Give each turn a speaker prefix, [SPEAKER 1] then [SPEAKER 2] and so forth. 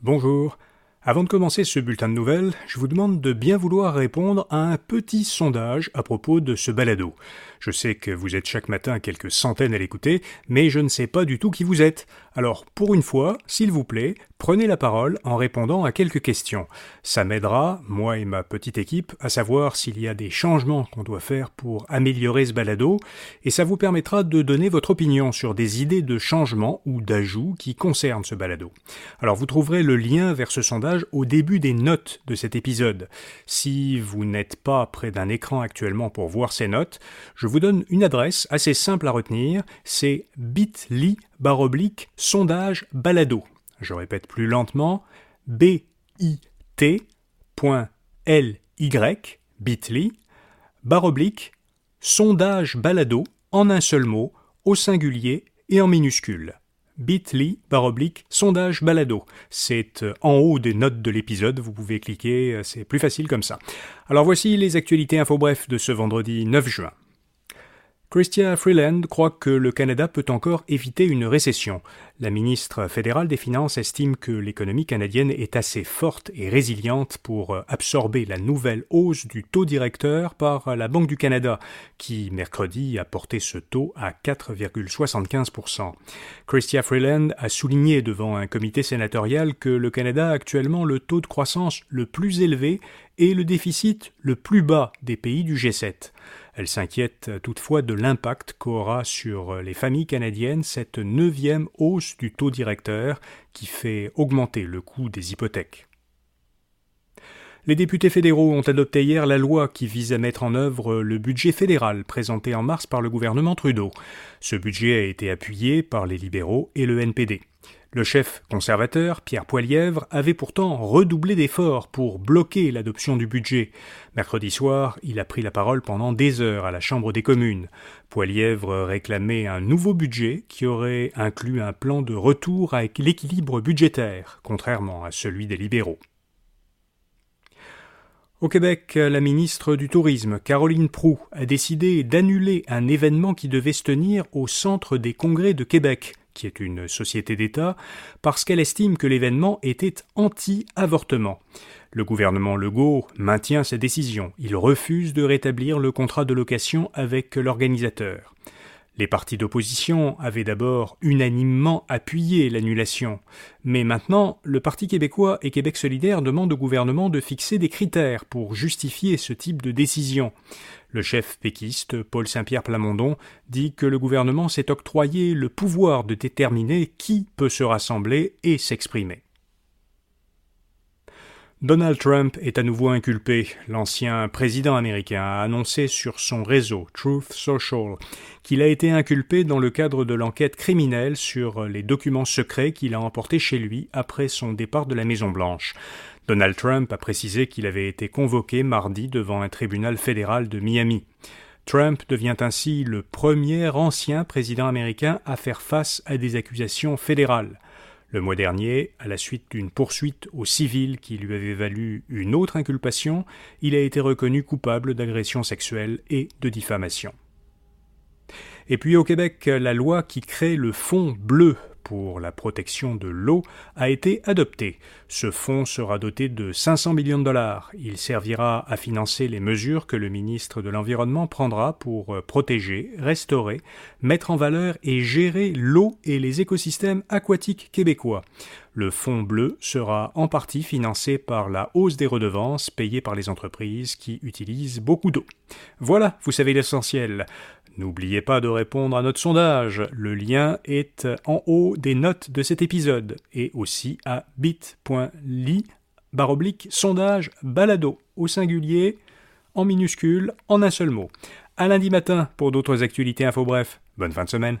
[SPEAKER 1] Bonjour. Avant de commencer ce bulletin de nouvelles, je vous demande de bien vouloir répondre à un petit sondage à propos de ce balado. Je sais que vous êtes chaque matin quelques centaines à l'écouter, mais je ne sais pas du tout qui vous êtes. Alors, pour une fois, s'il vous plaît, prenez la parole en répondant à quelques questions. Ça m'aidera, moi et ma petite équipe, à savoir s'il y a des changements qu'on doit faire pour améliorer ce balado, et ça vous permettra de donner votre opinion sur des idées de changement ou d'ajout qui concernent ce balado. Alors, vous trouverez le lien vers ce sondage au début des notes de cet épisode. Si vous n'êtes pas près d'un écran actuellement pour voir ces notes, je vous donne une adresse assez simple à retenir, c'est bit.ly baroblique sondage balado. Je répète plus lentement, bit.ly bit.ly baroblique sondage balado en un seul mot, au singulier et en minuscule bit.ly baroblique sondage balado. C'est euh, en haut des notes de l'épisode, vous pouvez cliquer, euh, c'est plus facile comme ça. Alors voici les actualités info bref de ce vendredi 9 juin. Christia Freeland croit que le Canada peut encore éviter une récession. La ministre fédérale des Finances estime que l'économie canadienne est assez forte et résiliente pour absorber la nouvelle hausse du taux directeur par la Banque du Canada, qui mercredi a porté ce taux à 4,75% Christia Freeland a souligné devant un comité sénatorial que le Canada a actuellement le taux de croissance le plus élevé et le déficit le plus bas des pays du G7. Elle s'inquiète toutefois de l'impact qu'aura sur les familles canadiennes cette neuvième hausse du taux directeur qui fait augmenter le coût des hypothèques. Les députés fédéraux ont adopté hier la loi qui vise à mettre en œuvre le budget fédéral présenté en mars par le gouvernement Trudeau. Ce budget a été appuyé par les libéraux et le NPD. Le chef conservateur, Pierre Poilièvre, avait pourtant redoublé d'efforts pour bloquer l'adoption du budget. Mercredi soir, il a pris la parole pendant des heures à la Chambre des communes. Poilièvre réclamait un nouveau budget qui aurait inclus un plan de retour avec l'équilibre budgétaire, contrairement à celui des libéraux. Au Québec, la ministre du Tourisme, Caroline Proux, a décidé d'annuler un événement qui devait se tenir au Centre des Congrès de Québec, qui est une société d'État, parce qu'elle estime que l'événement était anti-avortement. Le gouvernement Legault maintient sa décision. Il refuse de rétablir le contrat de location avec l'organisateur. Les partis d'opposition avaient d'abord unanimement appuyé l'annulation, mais maintenant le Parti québécois et Québec solidaire demandent au gouvernement de fixer des critères pour justifier ce type de décision. Le chef péquiste, Paul Saint-Pierre Plamondon, dit que le gouvernement s'est octroyé le pouvoir de déterminer qui peut se rassembler et s'exprimer. Donald Trump est à nouveau inculpé. L'ancien président américain a annoncé sur son réseau Truth Social qu'il a été inculpé dans le cadre de l'enquête criminelle sur les documents secrets qu'il a emportés chez lui après son départ de la Maison Blanche. Donald Trump a précisé qu'il avait été convoqué mardi devant un tribunal fédéral de Miami. Trump devient ainsi le premier ancien président américain à faire face à des accusations fédérales. Le mois dernier, à la suite d'une poursuite au civil qui lui avait valu une autre inculpation, il a été reconnu coupable d'agression sexuelle et de diffamation. Et puis au Québec, la loi qui crée le Fonds bleu pour la protection de l'eau a été adopté. Ce fonds sera doté de 500 millions de dollars. Il servira à financer les mesures que le ministre de l'Environnement prendra pour euh, protéger, restaurer, mettre en valeur et gérer l'eau et les écosystèmes aquatiques québécois. Le fonds bleu sera en partie financé par la hausse des redevances payées par les entreprises qui utilisent beaucoup d'eau. Voilà, vous savez l'essentiel. N'oubliez pas de répondre à notre sondage. Le lien est en haut des notes de cet épisode et aussi à bit.ly baroblique sondage balado au singulier en minuscule en un seul mot. À lundi matin pour d'autres actualités info bref. Bonne fin de semaine.